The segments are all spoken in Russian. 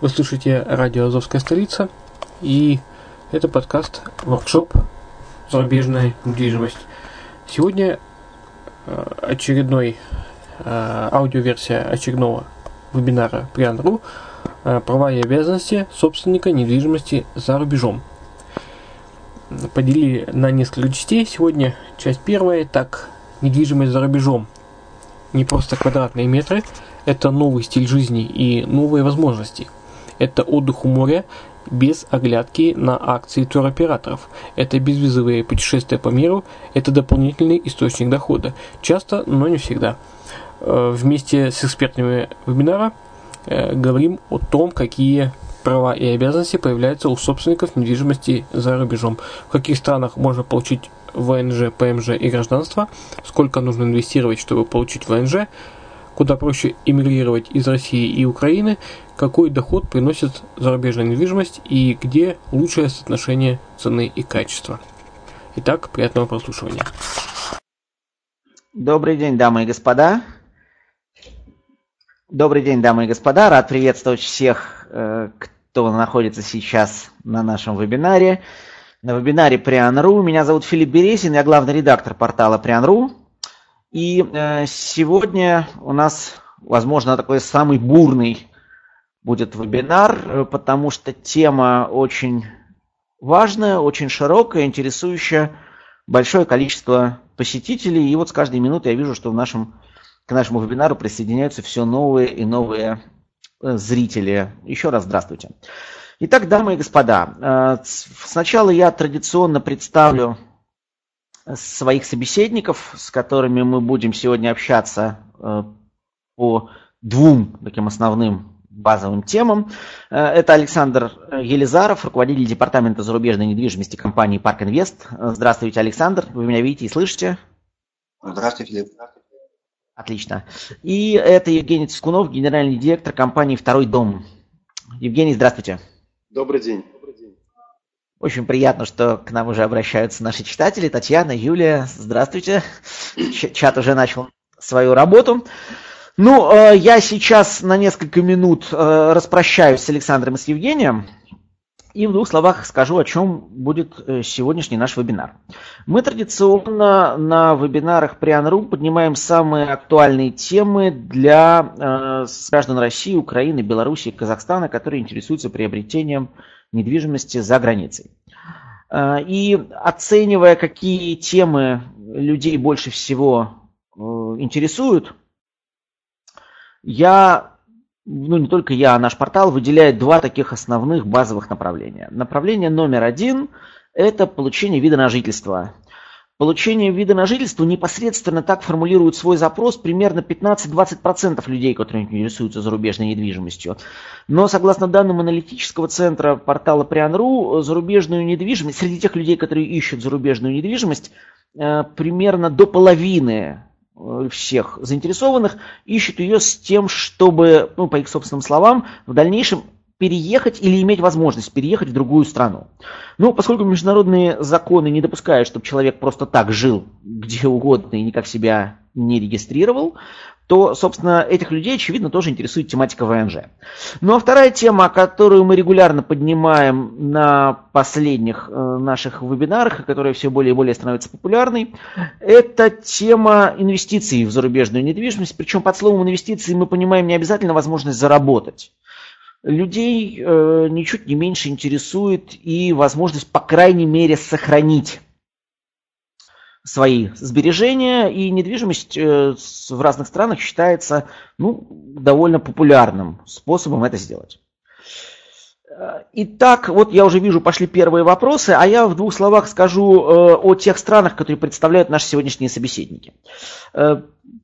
Вы слушаете радио «Азовская столица» и это подкаст «Воркшоп. Зарубежная недвижимость». Сегодня э, очередной э, аудиоверсия очередного вебинара Приан.ру э, «Права и обязанности собственника недвижимости за рубежом». Поделили на несколько частей. Сегодня часть первая. Так, недвижимость за рубежом. Не просто квадратные метры, это новый стиль жизни и новые возможности – это отдых у моря без оглядки на акции туроператоров. Это безвизовые путешествия по миру, это дополнительный источник дохода. Часто, но не всегда. Э, вместе с экспертами вебинара э, говорим о том, какие права и обязанности появляются у собственников недвижимости за рубежом. В каких странах можно получить ВНЖ, ПМЖ и гражданство, сколько нужно инвестировать, чтобы получить ВНЖ, куда проще эмигрировать из России и Украины, какой доход приносит зарубежная недвижимость и где лучшее соотношение цены и качества. Итак, приятного прослушивания. Добрый день, дамы и господа. Добрый день, дамы и господа. Рад приветствовать всех, э, кто находится сейчас на нашем вебинаре. На вебинаре Приан.ру. Меня зовут Филипп Бересин, я главный редактор портала Приан.ру. И э, сегодня у нас, возможно, такой самый бурный будет вебинар, э, потому что тема очень важная, очень широкая, интересующая большое количество посетителей. И вот с каждой минуты я вижу, что в нашем, к нашему вебинару присоединяются все новые и новые э, зрители. Еще раз здравствуйте. Итак, дамы и господа, сначала я традиционно представлю своих собеседников, с которыми мы будем сегодня общаться э, по двум таким основным базовым темам. Э, это Александр Елизаров, руководитель департамента зарубежной недвижимости компании Парк Инвест. Здравствуйте, Александр. Вы меня видите и слышите? Здравствуйте, Филипп. Отлично. И это Евгений Цискунов, генеральный директор компании «Второй дом». Евгений, здравствуйте. Добрый день. Очень приятно, что к нам уже обращаются наши читатели. Татьяна, Юлия, здравствуйте. Чат уже начал свою работу. Ну, э, я сейчас на несколько минут э, распрощаюсь с Александром и с Евгением. И в двух словах скажу, о чем будет э, сегодняшний наш вебинар. Мы традиционно на вебинарах Приан.ру поднимаем самые актуальные темы для граждан России, Украины, Беларуси, Казахстана, которые интересуются приобретением недвижимости за границей. Э, и оценивая, какие темы людей больше всего э, интересуют, я ну не только я, а наш портал выделяет два таких основных базовых направления. Направление номер один – это получение вида на жительство. Получение вида на жительство непосредственно так формулирует свой запрос примерно 15-20% людей, которые интересуются зарубежной недвижимостью. Но согласно данным аналитического центра портала Приан.ру, зарубежную недвижимость, среди тех людей, которые ищут зарубежную недвижимость, э, примерно до половины Э, всех заинтересованных ищут ее с тем, чтобы, ну, по их собственным словам, в дальнейшем переехать или иметь возможность переехать в другую страну. Ну, поскольку международные законы не допускают, чтобы человек просто так жил где угодно и никак себя не регистрировал, то, собственно, этих людей, очевидно, тоже интересует тематика ВНЖ. Ну а вторая тема, которую мы регулярно поднимаем на последних э, наших вебинарах, которая все более и более становится популярной, это тема инвестиций в зарубежную недвижимость. Причем под словом инвестиции мы понимаем не обязательно возможность заработать. Людей э, ничуть не меньше интересует и возможность, по крайней мере, сохранить свои сбережения, и недвижимость э, в разных странах считается ну, довольно популярным способом это сделать. Э, итак, вот я уже вижу, пошли первые вопросы, а я в двух словах скажу э, о тех странах, которые представляют наши сегодняшние собеседники.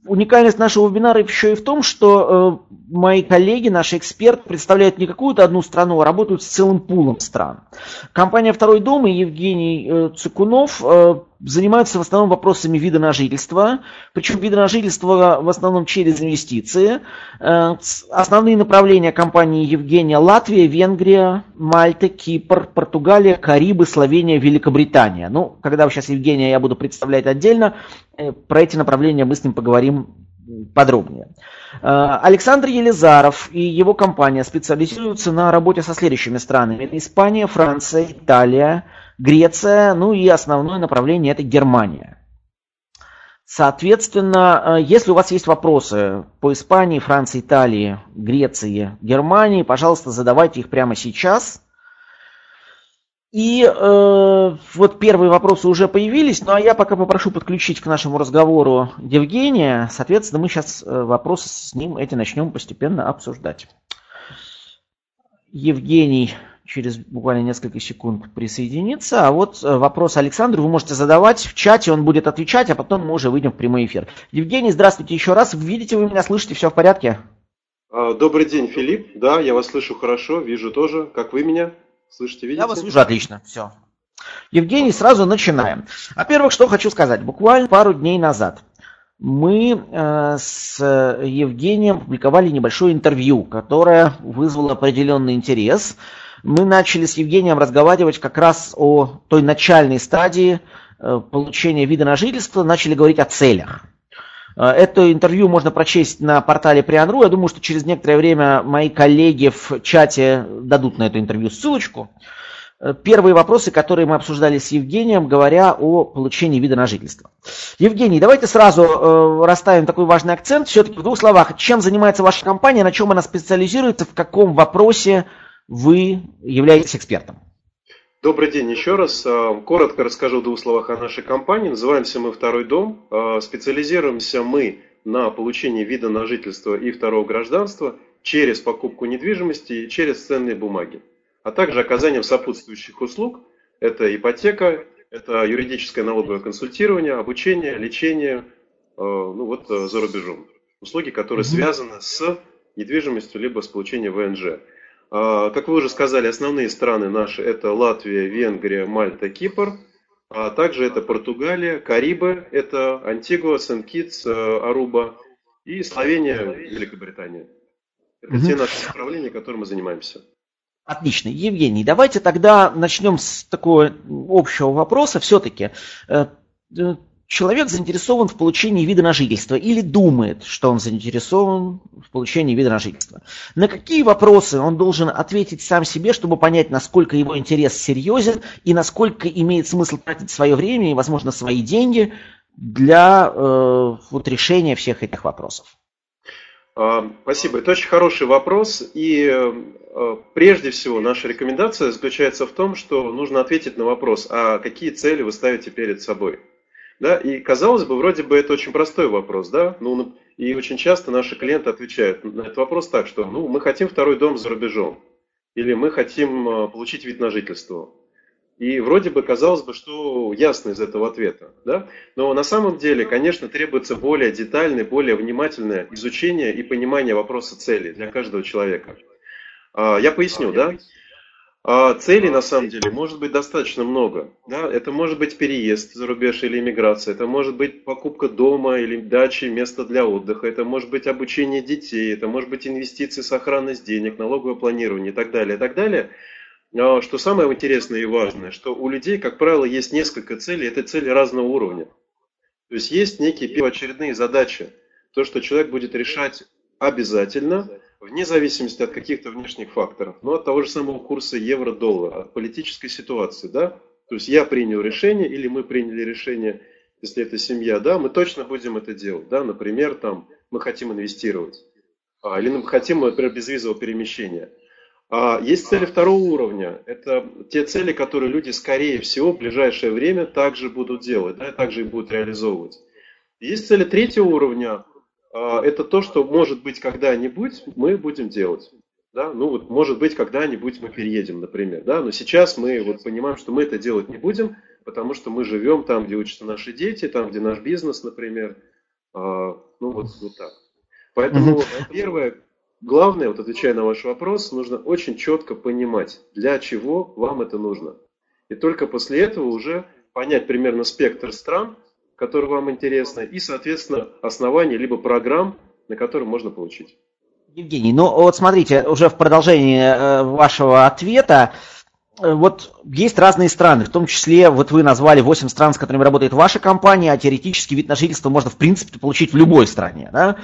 Уникальность нашего вебинара еще и в том, что мои коллеги, наши эксперты представляют не какую-то одну страну, а работают с целым пулом стран. Компания «Второй дом» и Евгений Цикунов занимаются в основном вопросами вида на жительство, причем вида на жительство в основном через инвестиции. Э, основные направления компании Евгения Латвия, Венгрия, Мальта, Кипр, Португалия, Карибы, Словения, Великобритания. Ну, когда сейчас Евгения я буду представлять отдельно, э, про эти направления мы с ним поговорим подробнее. Э, Александр Елизаров и его компания специализируются на работе со следующими странами. Испания, Франция, Италия, Греция, ну и основное направление это Германия. Соответственно, э, если у вас есть вопросы по Испании, Франции, Италии, Греции, Германии, пожалуйста, задавайте их прямо сейчас. И э, вот первые вопросы уже появились, ну а я пока попрошу подключить к нашему разговору Евгения. Соответственно, мы сейчас э, вопросы с ним эти начнем постепенно обсуждать. Евгений через буквально несколько секунд присоединиться. А вот э, вопрос Александру вы можете задавать в чате, он будет отвечать, а потом мы уже выйдем в прямой эфир. Евгений, здравствуйте еще раз. Видите вы меня, слышите, все в порядке? А, добрый день, Филипп. Да, я вас слышу хорошо, вижу тоже. Как вы меня слышите, видите? Я вас вижу отлично, все. Евгений, сразу начинаем. Во-первых, что хочу сказать. Буквально пару дней назад мы э, с Евгением публиковали небольшое интервью, которое вызвало определенный интерес мы начали с Евгением разговаривать как раз о той начальной стадии э, получения вида на жительство, начали говорить о целях. Э, это интервью можно прочесть на портале Приан.ру. Я думаю, что через некоторое время мои коллеги в чате дадут на это интервью ссылочку. Э, первые вопросы, которые мы обсуждали с Евгением, говоря о получении вида на жительство. Евгений, давайте сразу э, расставим такой важный акцент. Все-таки в двух словах, чем занимается ваша компания, на чем она специализируется, в каком вопросе вы являетесь экспертом. Добрый день еще раз. А, коротко расскажу в двух словах о нашей компании. Называемся мы «Второй дом». А, специализируемся мы на получении вида на жительство и второго гражданства через покупку недвижимости и через ценные бумаги, а также оказанием сопутствующих услуг. Это ипотека, это юридическое налоговое консультирование, обучение, лечение а, ну вот, за рубежом. Услуги, которые связаны с недвижимостью либо с получением ВНЖ. А, как вы уже сказали, основные страны наши это Латвия, Венгрия, Мальта, Кипр. А также это Португалия, Карибы, это Антигуа, Сент-Китс, э, Аруба и Словения, Великобритания. Это угу. те наши направления, которыми мы занимаемся. Отлично. Евгений, давайте тогда начнем с такого общего вопроса. Все-таки, э, э, человек заинтересован в получении вида на жительство или думает, что он заинтересован в получении вида на жительство. На какие вопросы он должен ответить сам себе, чтобы понять, насколько его интерес серьезен и насколько имеет смысл тратить свое время и, возможно, свои деньги для э, вот, решения всех этих вопросов? А, спасибо. Это очень хороший вопрос. И э, прежде всего наша рекомендация заключается в том, что нужно ответить на вопрос, а какие цели вы ставите перед собой? Да, и казалось бы, вроде бы это очень простой вопрос, да, ну, и очень часто наши клиенты отвечают на этот вопрос так, что ну, мы хотим второй дом за рубежом, или мы хотим э, получить вид на жительство. И вроде бы казалось бы, что ясно из этого ответа. Да? Но на самом деле, конечно, требуется более детальное, более внимательное изучение и понимание вопроса цели для каждого человека. А, я поясню, да? А целей на самом деле может быть достаточно много. Да? Это может быть переезд за рубеж или иммиграция, это может быть покупка дома или дачи, место для отдыха, это может быть обучение детей, это может быть инвестиции, сохранность денег, налоговое планирование и так далее, и так далее. Но что самое интересное и важное, что у людей, как правило, есть несколько целей, это цели разного уровня. То есть есть некие первоочередные задачи, то, что человек будет решать обязательно, вне зависимости от каких-то внешних факторов, но от того же самого курса евро-доллара, от политической ситуации, да, то есть я принял решение или мы приняли решение, если это семья, да, мы точно будем это делать, да, например, там мы хотим инвестировать, а, или мы хотим, например, безвизового перемещения. А есть цели второго уровня. Это те цели, которые люди, скорее всего, в ближайшее время также будут делать, да, также и будут реализовывать. Есть цели третьего уровня. А, это то, что, может быть, когда-нибудь мы будем делать. Да? Ну вот, может быть, когда-нибудь мы переедем, например. Да? Но сейчас мы вот понимаем, что мы это делать не будем, потому что мы живем там, где учатся наши дети, там, где наш бизнес, например. А, ну вот, вот так. Поэтому первое, главное, вот отвечая на ваш вопрос, нужно очень четко понимать, для чего вам это нужно. И только после этого уже понять примерно спектр стран, которые вам интересны, и, соответственно, основания либо программ, на которые можно получить. Евгений, ну вот смотрите, уже в продолжении э, вашего ответа, э, вот есть разные страны, в том числе, вот вы назвали 8 стран, с которыми работает ваша компания, а теоретически вид на жительство можно, в принципе, получить в любой стране. Да?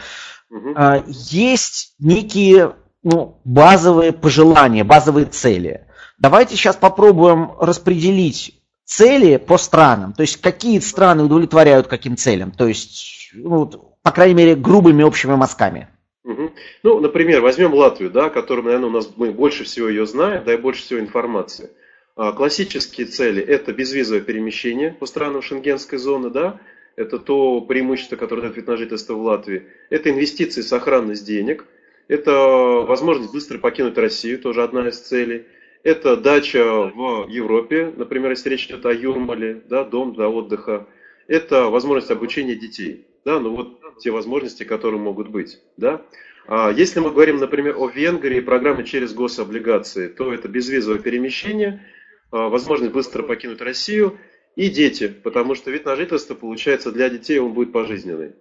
Угу. Есть некие ну, базовые пожелания, базовые цели. Давайте сейчас попробуем распределить цели по странам. То есть какие страны удовлетворяют каким целям. То есть, ну, по крайней мере, грубыми общими мазками. Угу. Ну, например, возьмем Латвию, да, которая, наверное, у нас мы больше всего ее знаем, да и больше всего информации. А, классические цели – это безвизовое перемещение по странам шенгенской зоны, да, это то преимущество, которое дает вид на жительство в Латвии. Это инвестиции, сохранность денег. Это возможность быстро покинуть Россию, тоже одна из целей. Это дача в Европе, например, если речь идет о Юрмале, да, дом для отдыха. Это возможность обучения детей. Да, ну вот те возможности, которые могут быть. Да. А если мы говорим, например, о Венгрии, программе через гособлигации, то это безвизовое перемещение, а, возможность быстро покинуть Россию и дети, потому что вид на жительство, получается, для детей он будет пожизненный.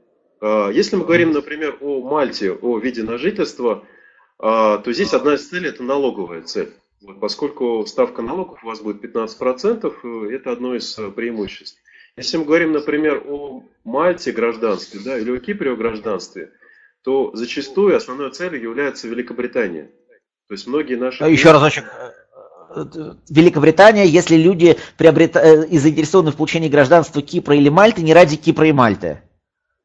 А, если мы говорим, например, о Мальте, о виде на жительство, а, то здесь одна из целей – это налоговая цель. Вот, поскольку ставка налогов у вас будет 15%, э, это одно из э, преимуществ. Если мы говорим, например, о Мальте гражданстве, да, или о Кипре о гражданстве, то зачастую основной целью является Великобритания. То есть многие наши... А еще разочек. Э, Великобритания, если люди приобрет... заинтересованы в получении гражданства Кипра или Мальты, не ради Кипра и Мальты.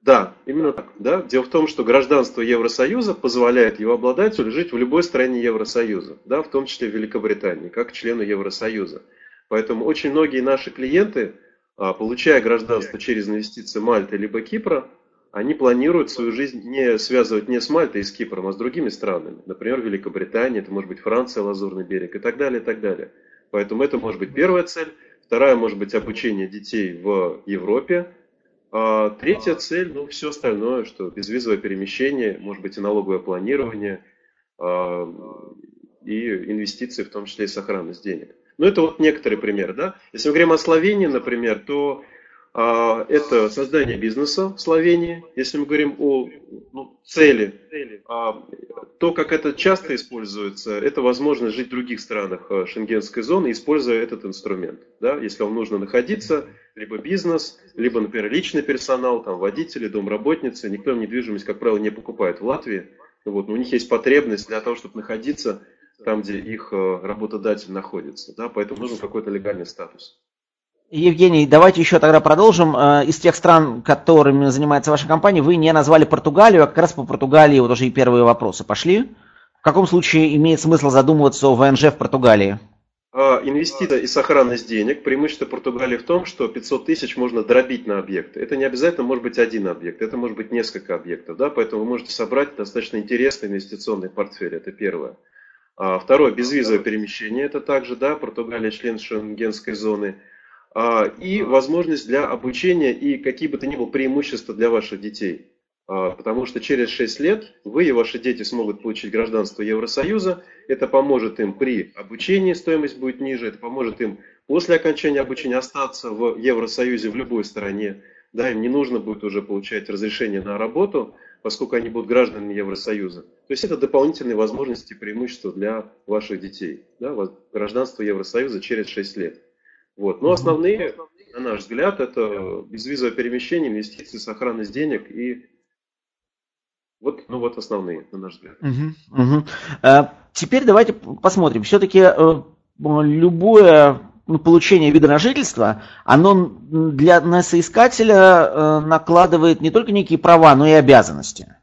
Да, именно так. Да? Дело в том, что гражданство Евросоюза позволяет его обладателю жить в любой стране Евросоюза, да, в том числе в Великобритании, как члену Евросоюза. Поэтому очень многие наши клиенты, а, получая гражданство через инвестиции Мальты либо Кипра, они планируют свою жизнь не связывать не с Мальтой и с Кипром, а с другими странами. Например, Великобритания, это может быть Франция, Лазурный берег и так далее, и так далее. Поэтому это может быть первая цель. Вторая может быть обучение детей в Европе, а третья цель, ну, все остальное, что безвизовое перемещение, может быть, и налоговое планирование, а, и инвестиции, в том числе и сохранность денег. Ну, это вот некоторые примеры, да. Если мы говорим о Словении, например, то это создание бизнеса в Словении. Если мы говорим о ну, цели, а, то, как это часто используется, это возможность жить в других странах а, шенгенской зоны, используя этот инструмент. Да? Если вам нужно находиться либо бизнес, либо, например, личный персонал, там, водители, домработницы. Никто недвижимость, как правило, не покупает в Латвии. Вот, но у них есть потребность для того, чтобы находиться там, где их работодатель находится. Да, поэтому нужен какой-то легальный статус. Евгений, давайте еще тогда продолжим. Э, из тех стран, которыми занимается ваша компания, вы не назвали Португалию, а как раз по Португалии вот уже и первые вопросы пошли. В каком случае имеет смысл задумываться о ВНЖ в Португалии? А, инвестиция и сохранность денег. Преимущество Португалии в том, что 500 тысяч можно дробить на объекты. Это не обязательно может быть один объект, это может быть несколько объектов. Да? Поэтому вы можете собрать достаточно интересный инвестиционный портфель. Это первое. А, второе, безвизовое перемещение. Это также, да, Португалия член шенгенской зоны. А, и возможность для обучения и какие бы то ни было преимущества для ваших детей. А, потому что через 6 лет вы и ваши дети смогут получить гражданство Евросоюза. Это поможет им при обучении, стоимость будет ниже. Это поможет им после окончания обучения остаться в Евросоюзе в любой стране. Да, им не нужно будет уже получать разрешение на работу, поскольку они будут гражданами Евросоюза. То есть это дополнительные возможности и преимущества для ваших детей. Да, гражданство Евросоюза через 6 лет. Вот. Но основные, на наш взгляд, это безвизовое перемещение, инвестиции, сохранность денег и вот, ну вот основные, на наш взгляд. Угу, угу. А, теперь давайте посмотрим. Все-таки э, любое ну, получение вида на жительство, оно для соискателя э, накладывает не только некие права, но и обязанности.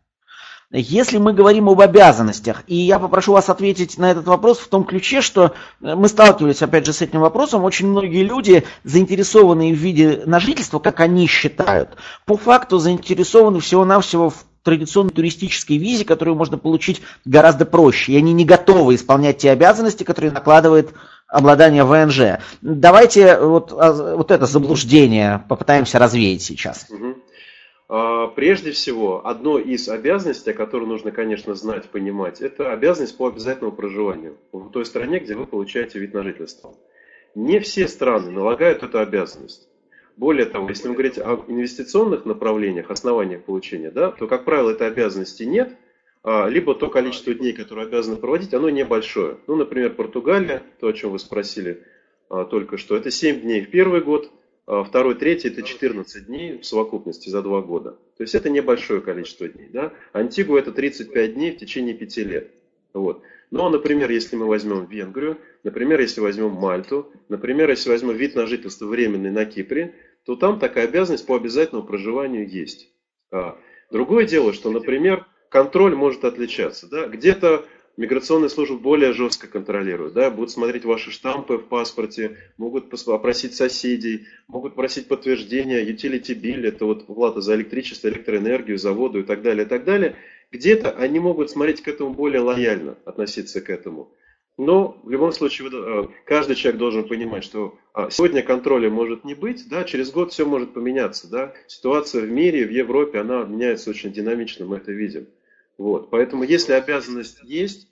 Если мы говорим об обязанностях, и я попрошу вас ответить на этот вопрос в том ключе, что э, мы сталкивались опять же с этим вопросом, очень многие люди, заинтересованные в виде на жительство, как они считают, по факту заинтересованы всего-навсего в традиционной туристической визе, которую можно получить гораздо проще. И они не готовы исполнять те обязанности, которые накладывает обладание ВНЖ. Давайте вот, а, вот это заблуждение попытаемся развеять сейчас. Угу. Прежде всего, одно из обязанностей, которую нужно, конечно, знать, понимать, это обязанность по обязательному проживанию в той стране, где вы получаете вид на жительство. Не все страны налагают эту обязанность. Более того, если мы говорить о инвестиционных направлениях, основаниях получения, да, то, как правило, этой обязанности нет, а, либо то количество дней, которое обязаны проводить, оно небольшое. Ну, например, Португалия, то, о чем вы спросили а, только что, это 7 дней в первый год, а второй, третий это 14 дней в совокупности за два года. То есть это небольшое количество дней. Да? Антигуа это 35 дней в течение 5 лет. Вот. Но, например, если мы возьмем Венгрию, например, если возьмем Мальту, например, если возьмем вид на жительство временный на Кипре, то там такая обязанность по обязательному проживанию есть. А, другое дело, что, например, контроль может отличаться. Да? Где-то миграционные службы более жестко контролируют, да, будут смотреть ваши штампы в паспорте, могут опросить соседей, могут просить подтверждения, utility bill, это вот плата за электричество, электроэнергию, за воду и так далее, и так далее. Где-то они могут смотреть к этому более лояльно, относиться к этому. Но в любом случае э, каждый человек должен понимать, что а, сегодня контроля может не быть, да, через год все может поменяться. Да. Ситуация в мире, в Европе, она меняется очень динамично, мы это видим. Вот. Поэтому если обязанность есть,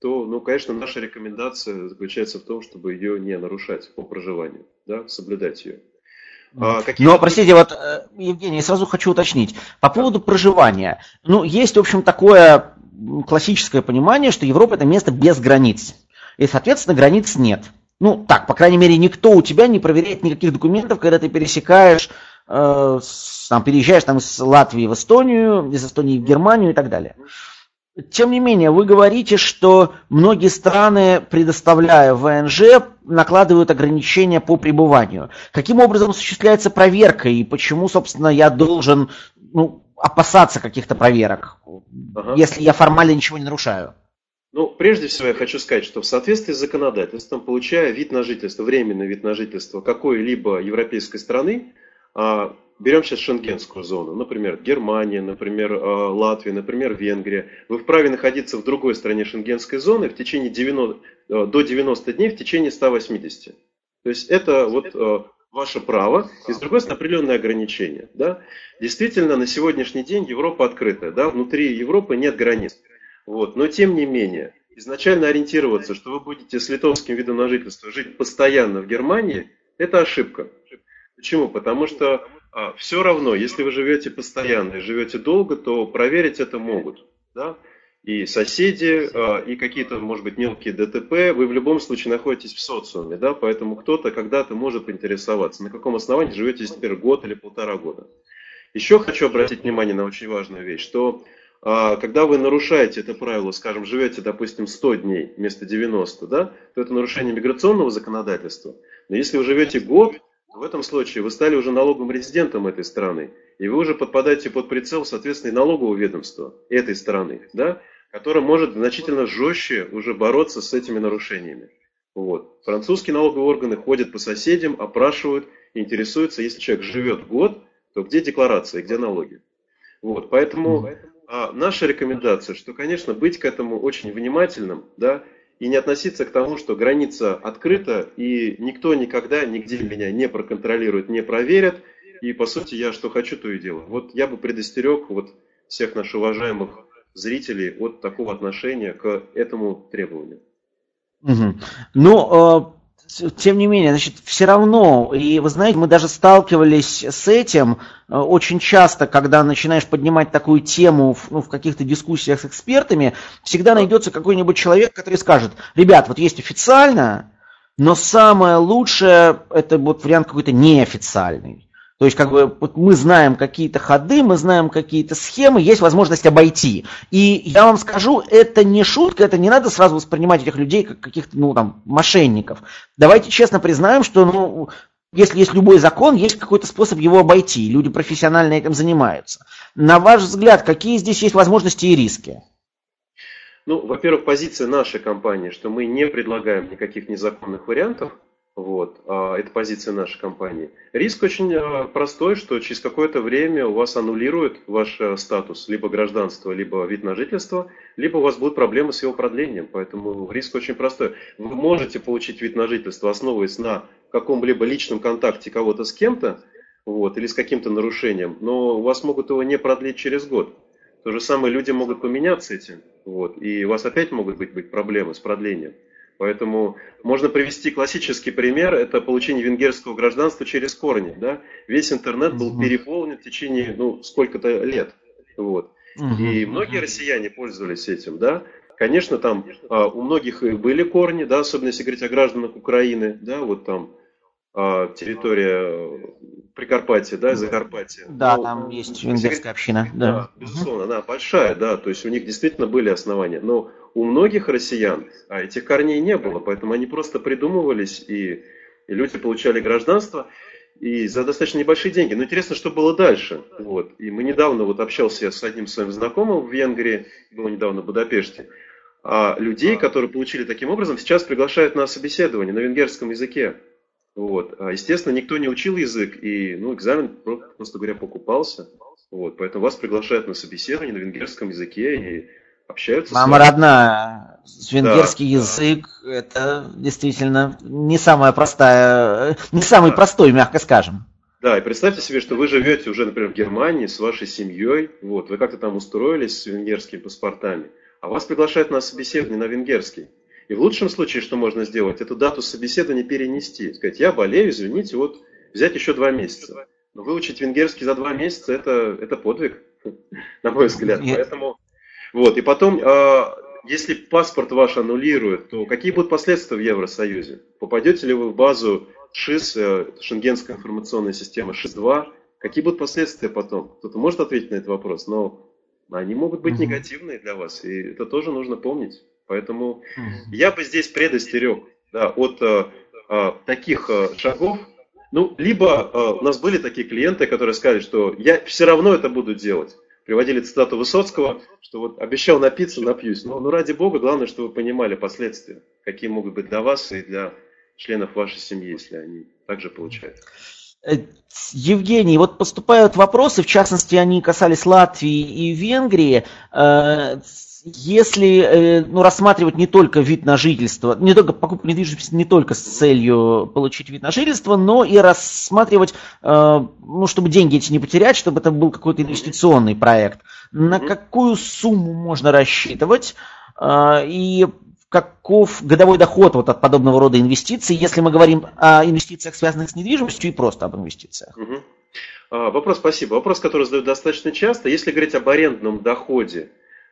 то, ну, конечно, наша рекомендация заключается в том, чтобы ее не нарушать по проживанию, да, соблюдать ее. А, Но, простите, вот, э, Евгений, сразу хочу уточнить. По поводу проживания. Ну, есть, в общем, такое классическое понимание, что Европа это место без границ и, соответственно, границ нет. Ну, так, по крайней мере, никто у тебя не проверяет никаких документов, когда ты пересекаешь, там, переезжаешь там, из Латвии в Эстонию, из Эстонии в Германию и так далее. Тем не менее, вы говорите, что многие страны, предоставляя ВНЖ, накладывают ограничения по пребыванию. Каким образом осуществляется проверка и почему, собственно, я должен ну, опасаться каких-то проверок, ага. если я формально ничего не нарушаю? Ну, прежде всего я хочу сказать, что в соответствии с законодательством, получая вид на жительство, временный вид на жительство какой-либо европейской страны, берем сейчас шенгенскую зону, например, Германия, например, а, Латвия, например, Венгрия, вы вправе находиться в другой стране шенгенской зоны в течение 90, а, до 90 дней в течение 180. То есть это вот ваше право, и с другой стороны определенные ограничения. Да? Действительно, на сегодняшний день Европа открытая, да? внутри Европы нет границ. Вот. Но тем не менее, изначально ориентироваться, что вы будете с литовским видом на жительство жить постоянно в Германии, это ошибка. Почему? Потому что а, все равно, если вы живете постоянно и живете долго, то проверить это могут. Да? и соседи, а, и какие-то, может быть, мелкие ДТП, вы в любом случае находитесь в социуме, да, поэтому кто-то когда-то может поинтересоваться, на каком основании живете здесь, например, год или полтора года. Еще хочу обратить внимание на очень важную вещь, что а, когда вы нарушаете это правило, скажем, живете, допустим, 100 дней вместо 90, да, то это нарушение миграционного законодательства. Но если вы живете год, в этом случае вы стали уже налоговым резидентом этой страны, и вы уже подпадаете под прицел, соответственно, налогового ведомства этой страны, да, которое может значительно жестче уже бороться с этими нарушениями. Вот. Французские налоговые органы ходят по соседям, опрашивают, интересуются, если человек живет год, то где декларация, где налоги. Вот. Поэтому а, наша рекомендация, что, конечно, быть к этому очень внимательным, да, и не относиться к тому, что граница открыта, и никто никогда нигде меня не проконтролирует, не проверит, и, по сути, я что хочу, то и делаю. Вот я бы предостерег вот всех наших уважаемых зрителей от такого отношения к этому требованию. Угу. Ну, тем не менее, значит, все равно, и вы знаете, мы даже сталкивались с этим э, очень часто, когда начинаешь поднимать такую тему ну, в каких-то дискуссиях с экспертами, всегда найдется какой-нибудь человек, который скажет, ребят, вот есть официально, но самое лучшее это вот вариант какой-то неофициальный. То есть, как бы, вот мы знаем какие-то ходы, мы знаем какие-то схемы, есть возможность обойти. И я вам скажу, это не шутка, это не надо сразу воспринимать этих людей как каких-то, ну, там, мошенников. Давайте честно признаем, что, ну, если есть любой закон, есть какой-то способ его обойти. Люди профессионально этим занимаются. На ваш взгляд, какие здесь есть возможности и риски? Ну, во-первых, позиция нашей компании, что мы не предлагаем никаких незаконных вариантов – вот, а, это позиция нашей компании. Риск очень а, простой, что через какое-то время у вас аннулируют ваш э, статус, либо гражданство, либо вид на жительство, либо у вас будут проблемы с его продлением. Поэтому риск очень простой. Вы можете получить вид на жительство, основываясь на каком-либо личном контакте кого-то с кем-то, вот, или с каким-то нарушением, но у вас могут его не продлить через год. То же самое люди могут поменяться этим, вот, и у вас опять могут быть, быть проблемы с продлением. Поэтому можно привести классический пример, это получение венгерского гражданства через корни. Да? Весь интернет был угу. переполнен в течение ну, сколько-то лет. Вот. Угу. И многие россияне пользовались этим. Да? Конечно, там а, у многих были корни, да, особенно если говорить о гражданах Украины, да, вот там а, территория Прикарпатья, да, Закарпатья. Да, но, там есть венгерская община. Да, да безусловно, она большая, да, то есть у них действительно были основания. Но у многих россиян а этих корней не было, поэтому они просто придумывались, и, и люди получали гражданство и за достаточно небольшие деньги. Но интересно, что было дальше. Вот. И мы недавно вот общался с одним своим знакомым в Венгрии, был недавно в Будапеште, а людей, которые получили таким образом, сейчас приглашают на собеседование на венгерском языке. Вот. А, естественно, никто не учил язык, и ну, экзамен, просто говоря, покупался. Вот. Поэтому вас приглашают на собеседование на венгерском языке, и общаются Мама родная, венгерский да, язык да. это действительно не самая простая, не самый да. простой, мягко скажем. Да, и представьте себе, что вы живете уже, например, в Германии с вашей семьей, вот, вы как-то там устроились с венгерскими паспортами, а вас приглашают на собеседование на венгерский. И в лучшем случае, что можно сделать, эту дату собеседования перенести. Сказать, я болею, извините, вот взять еще два месяца. Но выучить венгерский за два месяца это, это подвиг, на мой взгляд. Поэтому вот, и потом, а, если паспорт ваш аннулируют, то какие будут последствия в Евросоюзе? Попадете ли вы в базу ШИС, э, Шенгенская информационная система ШИС-2? Какие будут последствия потом? Кто-то может ответить на этот вопрос, но они могут быть негативные для вас, и это тоже нужно помнить. Поэтому я бы здесь предостерег да, от а, а, таких а, шагов. Ну, либо а, у нас были такие клиенты, которые сказали, что я все равно это буду делать приводили цитату Высоцкого, что вот обещал напиться, напьюсь. Но ну ради бога, главное, чтобы вы понимали последствия, какие могут быть для вас и для членов вашей семьи, если они также получают. Э, Евгений, вот поступают вопросы, в частности, они касались Латвии и Венгрии. Если э, ну, рассматривать не только вид на жительство, не только покупку недвижимости не только с целью получить вид на жительство, но и рассматривать, э, ну, чтобы деньги эти не потерять, чтобы это был какой-то инвестиционный проект, на какую сумму можно рассчитывать э, и каков годовой доход вот от подобного рода инвестиций, если мы говорим о инвестициях, связанных с недвижимостью, и просто об инвестициях? Вопрос, спасибо. Вопрос, который задают достаточно часто. Если говорить об арендном доходе,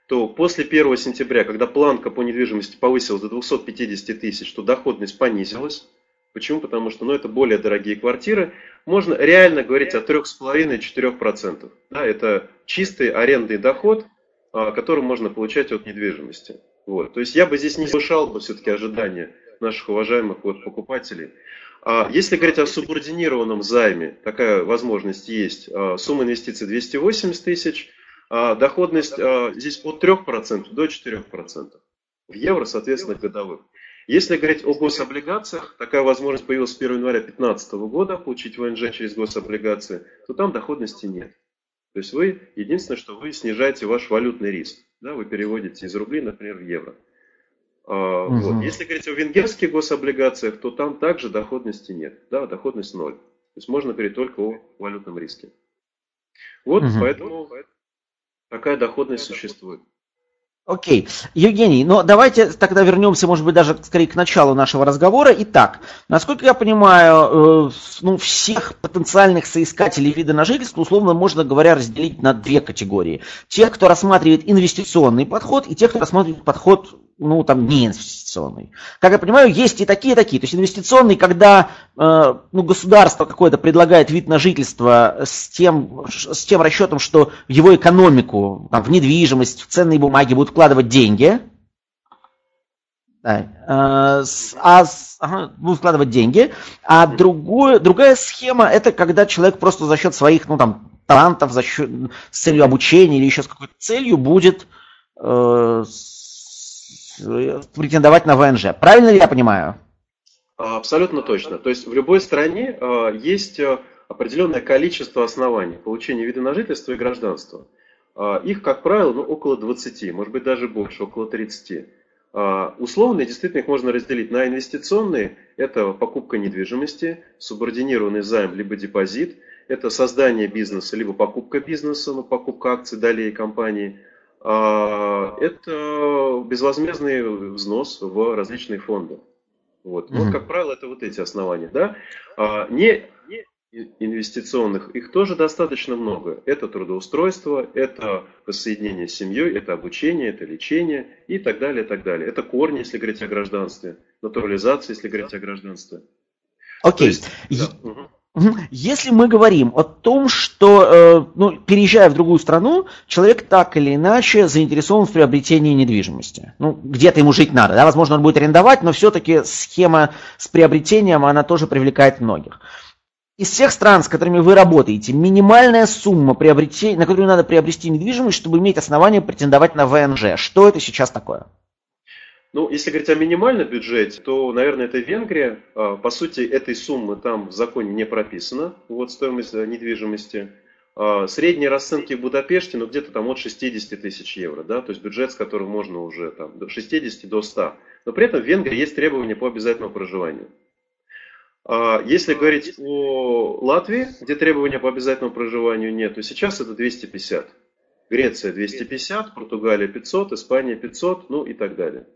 то после 1 сентября, когда планка по недвижимости повысилась до 250 тысяч, то доходность понизилась. Почему? Потому что ну, это более дорогие квартиры. Можно реально говорить о 3,5-4%. Да, это чистый арендный доход, а, который можно получать от недвижимости. Вот. То есть я бы здесь не повышал бы все-таки ожидания наших уважаемых вот, покупателей. А если говорить о субординированном займе, такая возможность есть. А, сумма инвестиций 280 тысяч, доходность а, здесь от 3% до 4%. В евро, соответственно, годовых. Если говорить о гособлигациях, такая возможность появилась с 1 января 2015 года получить ВНЖ через гособлигации, то там доходности нет. То есть вы, единственное, что вы снижаете ваш валютный риск. Да, вы переводите из рублей, например, в евро. угу. вот. Если говорить о венгерских гособлигациях, то там также доходности нет. Да, доходность ноль. То есть можно говорить только о валютном риске. Вот угу. поэтому Такая доходность существует. Окей. Okay. Евгений, ну давайте тогда вернемся, может быть, даже скорее к началу нашего разговора. Итак, насколько я понимаю, э, ну, всех потенциальных соискателей вида на жительство, условно, можно говоря, разделить на две категории. Тех, кто рассматривает инвестиционный подход, и тех, кто рассматривает подход ну, там, не инвестиционный. Как я понимаю, есть и такие, и такие. То есть инвестиционный, когда э, ну, государство какое-то предлагает вид на жительство с тем, с тем расчетом, что в его экономику, там, в недвижимость, в ценные бумаги будут вкладывать деньги. Да, э, а, ага, будут вкладывать деньги. А другое, другая схема, это когда человек просто за счет своих, ну, там, талантов, за счет, с целью обучения или еще с какой-то целью будет э, претендовать на ВНЖ. Правильно ли я понимаю? Абсолютно точно. То есть в любой стране а, есть а, определенное количество оснований получения вида на жительство и гражданства. А, их, как правило, ну, около 20, может быть даже больше, около 30. Условные, действительно, их можно разделить на инвестиционные. Это покупка недвижимости, субординированный займ, либо депозит. Это создание бизнеса, либо покупка бизнеса, ну, покупка акций долей компании – это безвозмездный взнос в различные фонды. Вот. Mm-hmm. вот, как правило, это вот эти основания. Да? А, не, не инвестиционных, их тоже достаточно много. Это трудоустройство, это воссоединение с семьей, это обучение, это лечение и так далее, и так далее. Это корни, если говорить о гражданстве, натурализация, если говорить о гражданстве. Окей. Okay. Да. Если мы говорим о том, что, э, ну, переезжая в другую страну, человек так или иначе заинтересован в приобретении недвижимости. Ну, где-то ему жить надо, да, возможно, он будет арендовать, но все-таки схема с приобретением, она тоже привлекает многих. Из всех стран, с которыми вы работаете, минимальная сумма, приобретения, на которую надо приобрести недвижимость, чтобы иметь основание претендовать на ВНЖ. Что это сейчас такое? Ну, если говорить о минимальном бюджете, то, наверное, это Венгрия. А, по сути, этой суммы там в законе не прописано, вот стоимость э, недвижимости. А, средние расценки в Будапеште, ну, где-то там от 60 тысяч евро, да, то есть бюджет, с которым можно уже там до 60 до 100. Но при этом в Венгрии есть требования по обязательному проживанию. А, если говорить о Латвии, где требования по обязательному проживанию нет, то сейчас это 250. Греция 250, Португалия 500, Испания 500, ну и так далее.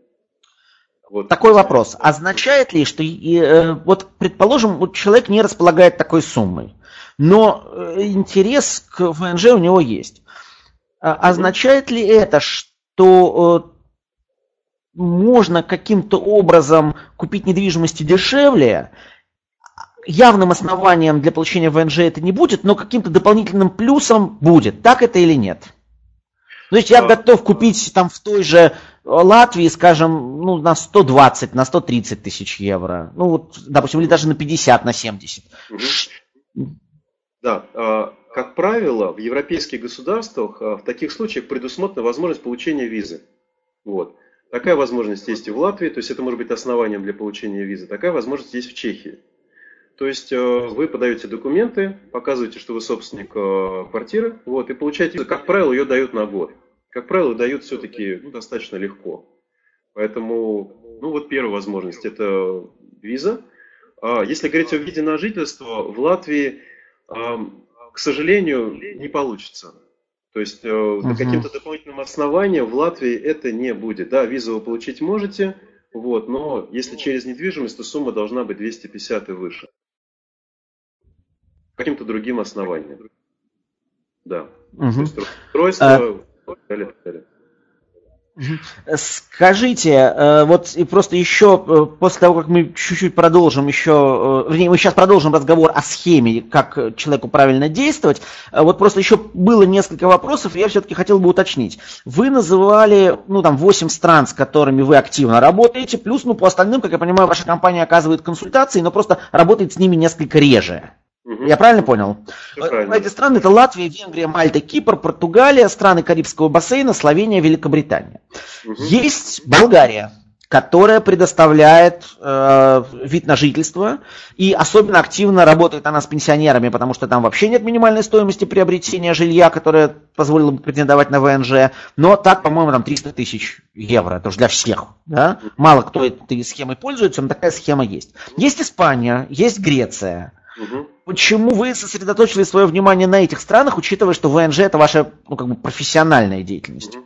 Вот. Такой вопрос. Означает ли, что э, вот предположим, вот человек не располагает такой суммой, но э, интерес к ВНЖ у него есть. А, означает ли это, что э, можно каким-то образом купить недвижимости дешевле? Явным основанием для получения ВНЖ это не будет, но каким-то дополнительным плюсом будет. Так это или нет? То есть я готов купить там в той же Латвии, скажем, ну, на 120, на 130 тысяч евро. Ну, вот, допустим, или даже на 50, на 70. Да, а, как правило, в европейских государствах а, в таких случаях предусмотрена возможность получения визы. Вот. Такая возможность есть и в Латвии, то есть это может быть основанием для получения визы. Такая возможность есть в Чехии. То есть а, вы подаете документы, показываете, что вы собственник квартиры, вот, и получаете, как правило, ее дают на год как правило, дают все-таки ну, достаточно легко. Поэтому, ну вот первая возможность – это виза. А если говорить о виде на жительство, в Латвии, к сожалению, не получится. То есть э, каким-то дополнительным основанием в Латвии это не будет. Да, визу вы получить можете, вот, но если через недвижимость, то сумма должна быть 250 и выше. Каким-то другим основанием. Да. Uh-huh. То есть устройство, uh Скажите, э, вот и просто еще э, после того, как мы чуть-чуть продолжим еще, э, вернее, мы сейчас продолжим разговор о схеме, как человеку правильно действовать, вот просто еще было несколько вопросов, я все-таки хотел бы уточнить. Вы называли, ну, там, 8 стран, с которыми вы активно работаете, плюс, ну, по остальным, как я понимаю, ваша компания оказывает консультации, но просто работает с ними несколько реже. Угу. Я правильно понял? правильно. Эти страны это Латвия, Венгрия, Мальта, Кипр, Португалия, страны Карибского бассейна, Словения, Великобритания. Угу. Есть Болгария, которая предоставляет э, вид на жительство, и особенно активно работает она с пенсионерами, потому что там вообще нет минимальной стоимости приобретения жилья, которая позволила бы претендовать на ВНЖ, но так, по-моему, там 300 тысяч евро, это же для всех, да? Мало кто этой схемой пользуется, но такая схема есть. Есть Испания, есть Греция, Угу. Почему вы сосредоточили свое внимание на этих странах, учитывая, что ВНЖ это ваша ну, как бы профессиональная деятельность? Угу.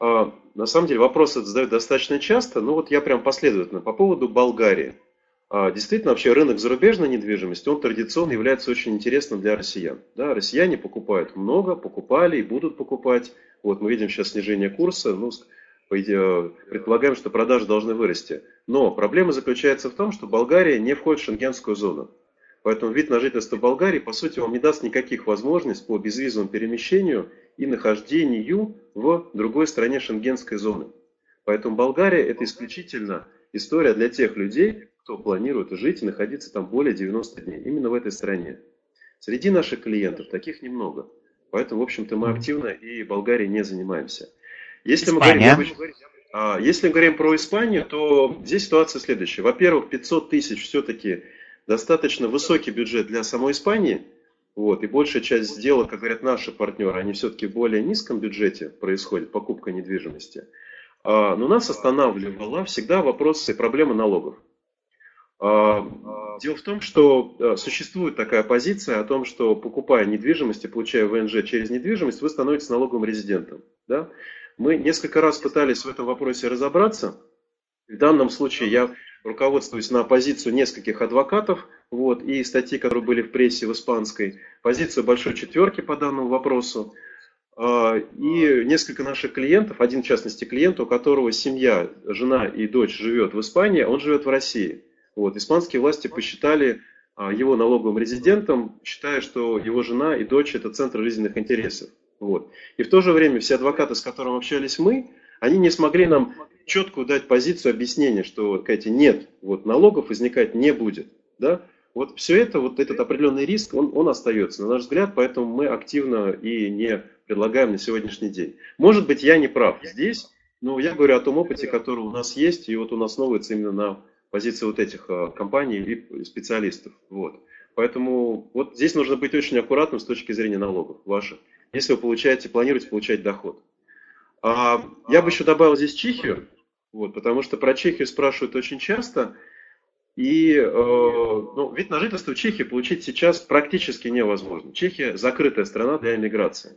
А, на самом деле вопрос это задают достаточно часто, но вот я прям последовательно. По поводу Болгарии. А, действительно, вообще рынок зарубежной недвижимости, он традиционно является очень интересным для россиян. Да, россияне покупают много, покупали и будут покупать. Вот мы видим сейчас снижение курса, ну, предполагаем, что продажи должны вырасти. Но проблема заключается в том, что Болгария не входит в шенгенскую зону. Поэтому вид на жительство Болгарии, по сути, вам не даст никаких возможностей по безвизовому перемещению и нахождению в другой стране шенгенской зоны. Поэтому Болгария это исключительно история для тех людей, кто планирует жить и находиться там более 90 дней, именно в этой стране. Среди наших клиентов таких немного. Поэтому, в общем-то, мы активно и Болгарией не занимаемся. Если мы, говорим, а, если мы говорим про Испанию, то здесь ситуация следующая. Во-первых, 500 тысяч все-таки достаточно высокий бюджет для самой Испании, вот, и большая часть сделок, как говорят наши партнеры, они все-таки в более низком бюджете происходит, покупка недвижимости. А, но нас останавливала всегда вопрос и проблема налогов. А, дело в том, что а, существует такая позиция о том, что покупая недвижимость и получая ВНЖ через недвижимость, вы становитесь налоговым резидентом. Да? Мы несколько раз пытались в этом вопросе разобраться. В данном случае я руководствуюсь на позицию нескольких адвокатов вот, и статьи, которые были в прессе в испанской, позицию большой четверки по данному вопросу. А, и несколько наших клиентов, один в частности клиент, у которого семья, жена и дочь живет в Испании, он живет в России. Вот, испанские власти посчитали а, его налоговым резидентом, считая, что его жена и дочь это центр жизненных интересов. Вот. И в то же время все адвокаты, с которыми общались мы, они не смогли нам четкую дать позицию объяснения, что, Катя, нет, вот налогов возникать не будет. Да? Вот все это, вот этот определенный риск, он, он остается, на наш взгляд, поэтому мы активно и не предлагаем на сегодняшний день. Может быть, я не прав здесь, но я говорю о том опыте, который у нас есть, и вот он основывается именно на позиции вот этих а, компаний и специалистов. Вот. Поэтому вот здесь нужно быть очень аккуратным с точки зрения налогов ваших, если вы получаете, планируете получать доход. А, я бы еще добавил здесь Чехию, вот, потому что про Чехию спрашивают очень часто. И э, ну, вид на жительство в Чехии получить сейчас практически невозможно. Чехия закрытая страна для иммиграции.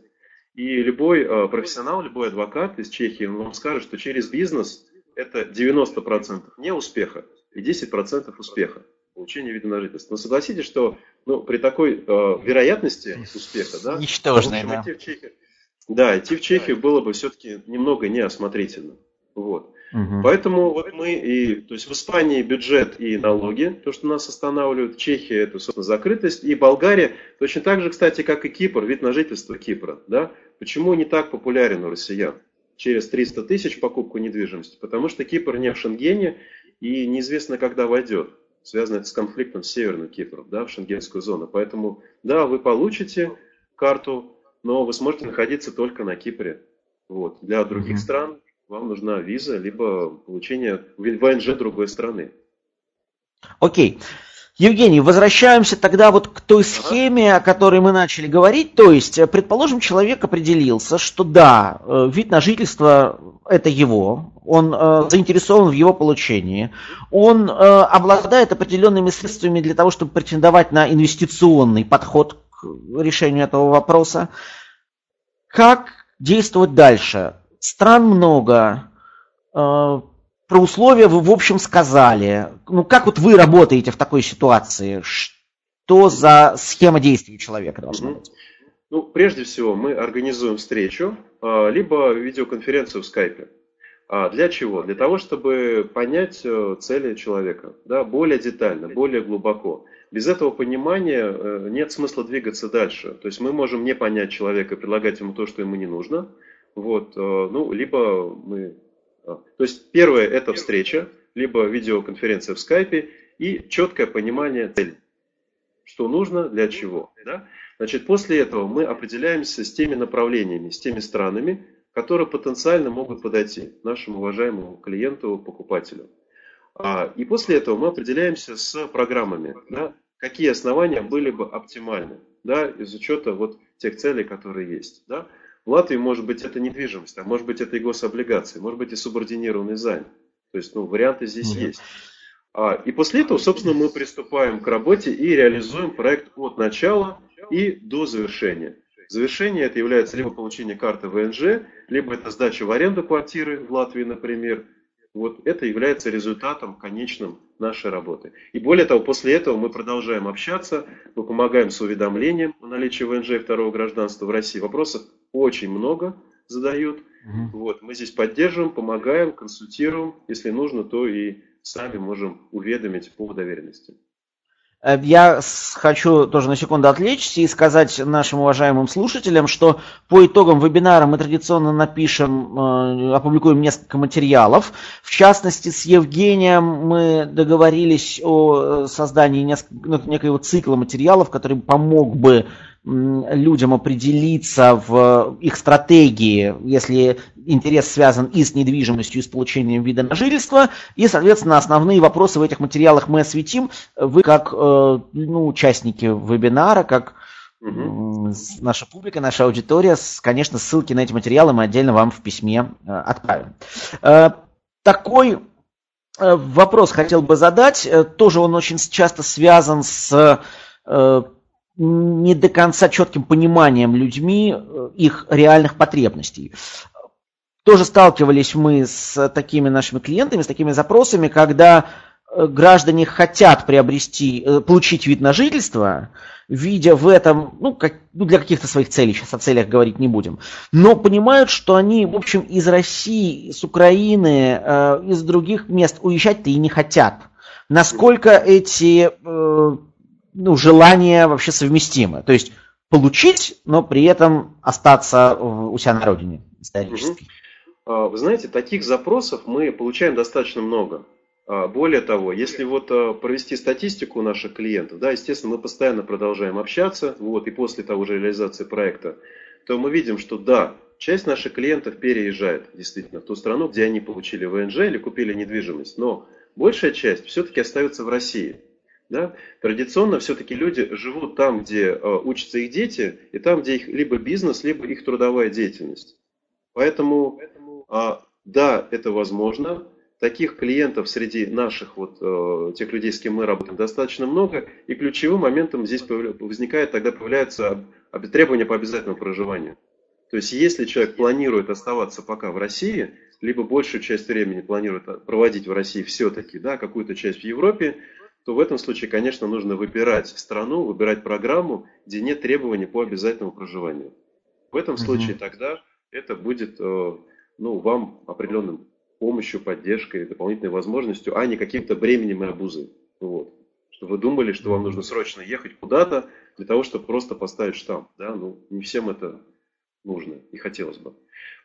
И любой э, профессионал, любой адвокат из Чехии вам скажет, что через бизнес это 90% неуспеха и 10% успеха получения вида на жительство. Но согласитесь, что ну, при такой э, вероятности успеха, да, Ничтожная, да. В Чехию, да, идти в Чехию было бы все-таки немного неосмотрительно. Вот. Угу. Поэтому вот мы и, то есть в Испании бюджет и налоги, то, что нас останавливают, Чехия это, собственно, закрытость, и Болгария, точно так же, кстати, как и Кипр, вид на жительство Кипра, да, почему не так популярен у россиян? Через 300 тысяч покупку недвижимости, потому что Кипр не в Шенгене и неизвестно, когда войдет. Связано это с конфликтом с Северным Кипром, да, в шенгенскую зону. Поэтому, да, вы получите карту, но вы сможете находиться только на Кипре. Вот. Для других mm-hmm. стран вам нужна виза, либо получение ВНЖ другой страны. Окей. Евгений, возвращаемся тогда вот к той схеме, о которой мы начали говорить. То есть, э, предположим, человек определился, что да, э, вид на жительство это его, он э, заинтересован в его получении, он э, обладает определенными средствами для того, чтобы претендовать на инвестиционный подход к решению этого вопроса. Как действовать дальше? стран много, э, про условия вы, в общем, сказали. Ну, как вот вы работаете в такой ситуации? Что за схема действий человека должна быть? Ну, прежде всего, мы организуем встречу, а, либо видеоконференцию в скайпе. А для чего? Для того, чтобы понять э, цели человека да, более детально, более глубоко. Без этого понимания э, нет смысла двигаться дальше. То есть мы можем не понять человека предлагать ему то, что ему не нужно. Вот, э, ну, либо мы... То есть первое – это встреча, либо видеоконференция в скайпе и четкое понимание цели. Что нужно, для чего. Да? Значит, после этого мы определяемся с теми направлениями, с теми странами, которые потенциально могут подойти нашему уважаемому клиенту, покупателю. А, и после этого мы определяемся с программами, да, какие основания были бы оптимальны, да, из учета вот тех целей, которые есть. Да. В Латвии может быть это недвижимость, а может быть это и гособлигации, может быть и субординированный займ. То есть ну, варианты здесь mm-hmm. есть. А, и после этого, собственно, мы приступаем к работе и реализуем проект от начала и до завершения. Завершение это является либо получение карты ВНЖ, либо это сдача в аренду квартиры в Латвии, например. Вот это является результатом конечным нашей работы. И более того, после этого мы продолжаем общаться, мы помогаем с уведомлением о наличии ВНЖ и второго гражданства в России. Вопросов очень много задают. Угу. Вот, мы здесь поддерживаем, помогаем, консультируем. Если нужно, то и сами можем уведомить по доверенности. Э, я хочу тоже на секунду отвлечься и сказать нашим уважаемым слушателям, что по итогам вебинара мы традиционно напишем, э, опубликуем несколько материалов. В частности, с Евгением мы договорились о создании ну, некоего цикла материалов, который помог бы людям определиться в их стратегии, если интерес связан и с недвижимостью, и с получением вида на жительство. И, соответственно, основные вопросы в этих материалах мы осветим. Вы, как э, ну, участники вебинара, как угу. наша публика, наша аудитория, конечно, ссылки на эти материалы мы отдельно вам в письме э, отправим. Э, такой вопрос хотел бы задать. Тоже он очень часто связан с не до конца четким пониманием людьми э, их реальных потребностей. Тоже сталкивались мы с такими нашими клиентами, с такими запросами, когда э, граждане хотят приобрести, э, получить вид на жительство, видя в этом, ну, как, ну, для каких-то своих целей, сейчас о целях говорить не будем, но понимают, что они, в общем, из России, с Украины, э, из других мест уезжать-то и не хотят. Насколько эти э, ну, желание вообще совместимы. То есть получить, но при этом остаться у себя на родине исторически. Угу. Вы знаете, таких запросов мы получаем достаточно много. А, более того, если вот а, провести статистику наших клиентов, да, естественно, мы постоянно продолжаем общаться, вот, и после того же реализации проекта, то мы видим, что да, часть наших клиентов переезжает действительно в ту страну, где они получили ВНЖ или купили недвижимость, но большая часть все-таки остается в России. Да? Традиционно все-таки люди живут там, где э, учатся их дети, и там, где их либо бизнес, либо их трудовая деятельность. Поэтому, э, да, это возможно. Таких клиентов среди наших, вот, э, тех людей, с кем мы работаем, достаточно много. И ключевым моментом здесь возникает, тогда появляется требование по обязательному проживанию. То есть, если человек планирует оставаться пока в России, либо большую часть времени планирует проводить в России все-таки, да, какую-то часть в Европе, то в этом случае, конечно, нужно выбирать страну, выбирать программу, где нет требований по обязательному проживанию. В этом случае тогда это будет э, ну, вам определенным помощью, поддержкой, дополнительной возможностью, а не каким-то бременем и обузой. Вот. Что вы думали, что вам нужно срочно ехать куда-то для того, чтобы просто поставить штамп. Да? Ну, не всем это нужно и хотелось бы.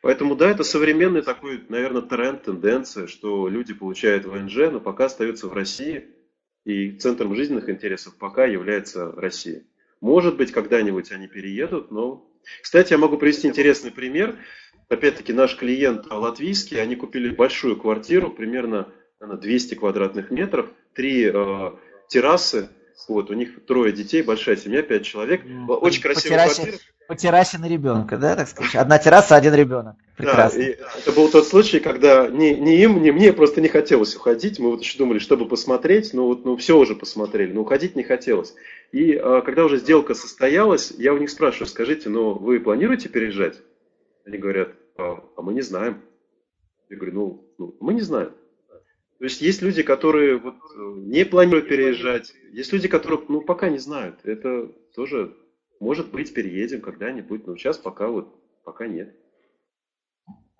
Поэтому да, это современный такой, наверное, тренд, тенденция, что люди получают ВНЖ, но пока остаются в России – и центром жизненных интересов пока является Россия. Может быть, когда-нибудь они переедут, но... Кстати, я могу привести интересный пример. Опять-таки, наш клиент латвийский, они купили большую квартиру, примерно 200 квадратных метров, три э, террасы, вот, у них трое детей, большая семья, пять человек. Очень красивая квартира по террасе на ребенка, да, так сказать? Одна терраса, один ребенок. Прекрасно. Да, и это был тот случай, когда ни, ни им, ни мне просто не хотелось уходить. Мы вот еще думали, чтобы посмотреть, но вот ну, все уже посмотрели, но уходить не хотелось. И а, когда уже сделка состоялась, я у них спрашиваю, скажите, но вы планируете переезжать? Они говорят, а, а мы не знаем. Я говорю, ну, ну мы не знаем. То есть есть люди, которые вот не планируют переезжать, есть люди, которые ну, пока не знают. Это тоже может быть, переедем когда-нибудь, но сейчас пока вот, пока нет.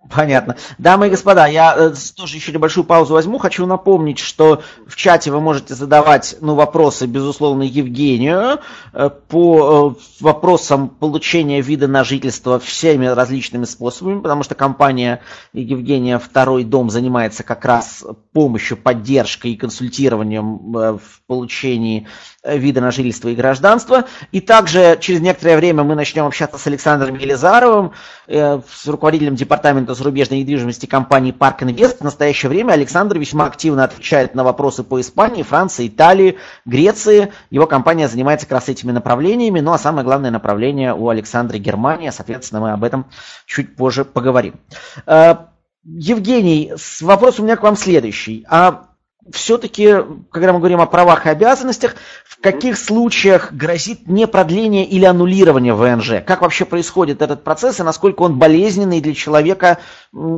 Понятно. Дамы и господа, я э, тоже еще небольшую паузу возьму. Хочу напомнить, что в чате вы можете задавать ну, вопросы, безусловно, Евгению э, по э, вопросам получения вида на жительство всеми различными способами, потому что компания Евгения Второй дом занимается как раз помощью, поддержкой и консультированием в получении вида на жительство и гражданство. И также через некоторое время мы начнем общаться с Александром Елизаровым, с руководителем департамента департамента зарубежной недвижимости компании Park Invest. В настоящее время Александр весьма активно отвечает на вопросы по Испании, Франции, Италии, Греции. Его компания занимается как раз этими направлениями. Ну а самое главное направление у Александра Германия. Соответственно, мы об этом чуть позже поговорим. Э, Евгений, вопрос у меня к вам следующий. А все-таки, когда мы говорим о правах и обязанностях, в каких случаях грозит не продление или аннулирование ВНЖ? Как вообще происходит этот процесс и насколько он болезненный для человека,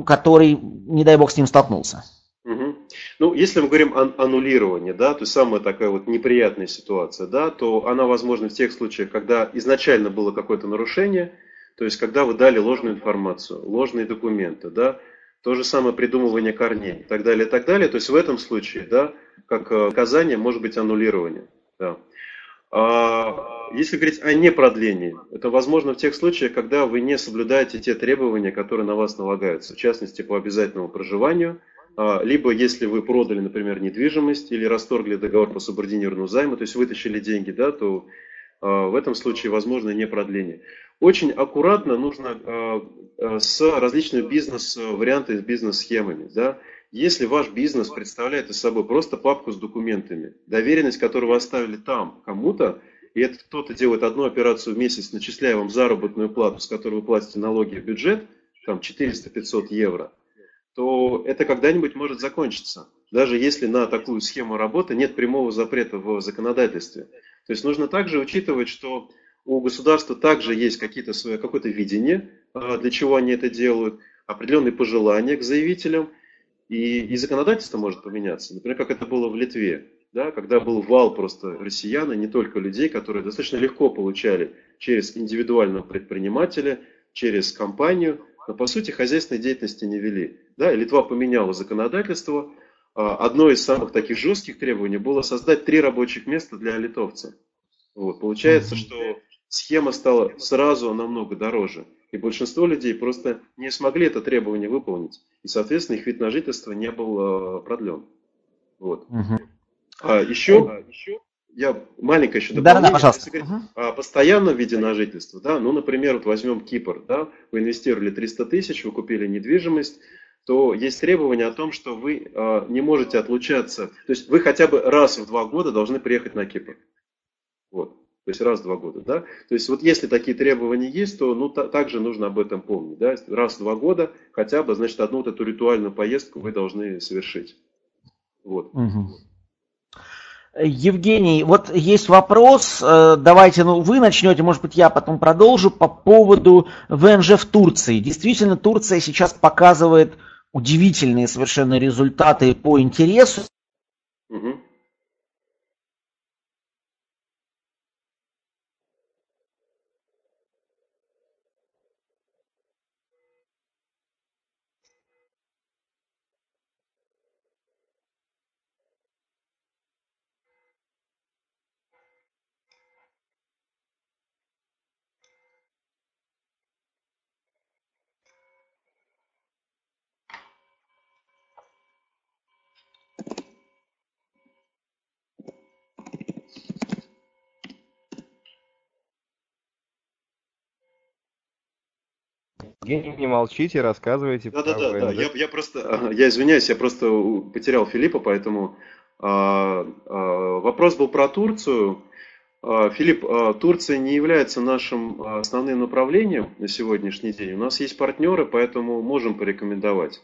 который, не дай бог, с ним столкнулся? Угу. Ну, если мы говорим о аннулировании, да, то есть самая такая вот неприятная ситуация, да, то она возможна в тех случаях, когда изначально было какое-то нарушение, то есть когда вы дали ложную информацию, ложные документы, да, то же самое придумывание корней и так далее, и так далее. То есть в этом случае, да, как э, наказание может быть аннулирование. Да. А если говорить о непродлении, это возможно в тех случаях, когда вы не соблюдаете те требования, которые на вас налагаются, в частности по обязательному проживанию, а, либо если вы продали, например, недвижимость или расторгли договор по субординированному займу, то есть вытащили деньги, да, то а, в этом случае возможно не продление. Очень аккуратно нужно а, а, с различными бизнес-вариантами, с бизнес-схемами. Да? Если ваш бизнес представляет из собой просто папку с документами, доверенность, которую вы оставили там кому-то, и это кто-то делает одну операцию в месяц, начисляя вам заработную плату, с которой вы платите налоги в бюджет, там 400-500 евро, то это когда-нибудь может закончиться. Даже если на такую схему работы нет прямого запрета в законодательстве. То есть нужно также учитывать, что у государства также есть какие-то свои, какое-то видение, а, для чего они это делают, определенные пожелания к заявителям, и, и законодательство может поменяться. Например, как это было в Литве, да, когда был вал просто россиян, и не только людей, которые достаточно легко получали через индивидуального предпринимателя, через компанию, но по сути хозяйственной деятельности не вели. Да, и Литва поменяла законодательство. А, одно из самых таких жестких требований было создать три рабочих места для литовцев. Вот, получается, что схема стала сразу намного дороже. И большинство людей просто не смогли это требование выполнить. И, соответственно, их вид на жительство не был э, продлен. Вот. Угу. А еще, я маленькое еще дополнение. Да, да, пожалуйста. Если говорить о постоянном виде на жительство, да, ну, например, вот возьмем Кипр, да, вы инвестировали 300 тысяч, вы купили недвижимость, то есть требование о том, что вы э, не можете отлучаться, то есть вы хотя бы раз в два года должны приехать на Кипр. Вот. То есть раз в два года, да? То есть вот если такие требования есть, то ну, та, также нужно об этом помнить, да? Раз в два года хотя бы, значит, одну вот эту ритуальную поездку вы должны совершить. Вот. Угу. Евгений, вот есть вопрос, э, давайте, ну, вы начнете, может быть, я потом продолжу, по поводу ВНЖ в Турции. Действительно, Турция сейчас показывает удивительные совершенно результаты по интересу. Угу. Не молчите, рассказывайте. Да, да, да, да. Я, я просто, я извиняюсь, я просто потерял Филиппа, поэтому а, а, вопрос был про Турцию. А, Филипп, а, Турция не является нашим основным направлением на сегодняшний день. У нас есть партнеры, поэтому можем порекомендовать.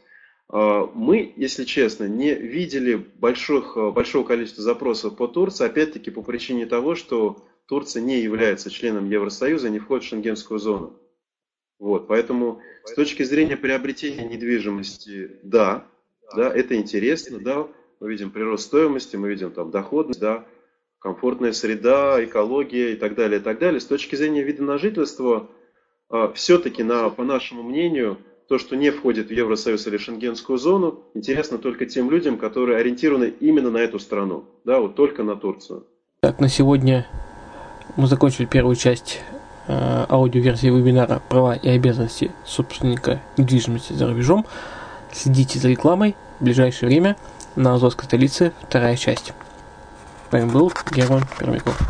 А, мы, если честно, не видели больших, большого количества запросов по Турции, опять-таки по причине того, что Турция не является членом Евросоюза, не входит в шенгенскую зону. Вот, поэтому с точки зрения приобретения недвижимости, да, да, это интересно, да, мы видим прирост стоимости, мы видим там доходность, да, комфортная среда, экология и так далее, и так далее. С точки зрения вида на жительство, а, все-таки, на, по нашему мнению, то, что не входит в Евросоюз или Шенгенскую зону, интересно только тем людям, которые ориентированы именно на эту страну, да, вот только на Турцию. Так, на сегодня мы закончили первую часть э, аудиоверсии вебинара «Права и обязанности собственника недвижимости за рубежом». Следите за рекламой в ближайшее время на Азовской столице, вторая часть. С вами был Герман Пермяков.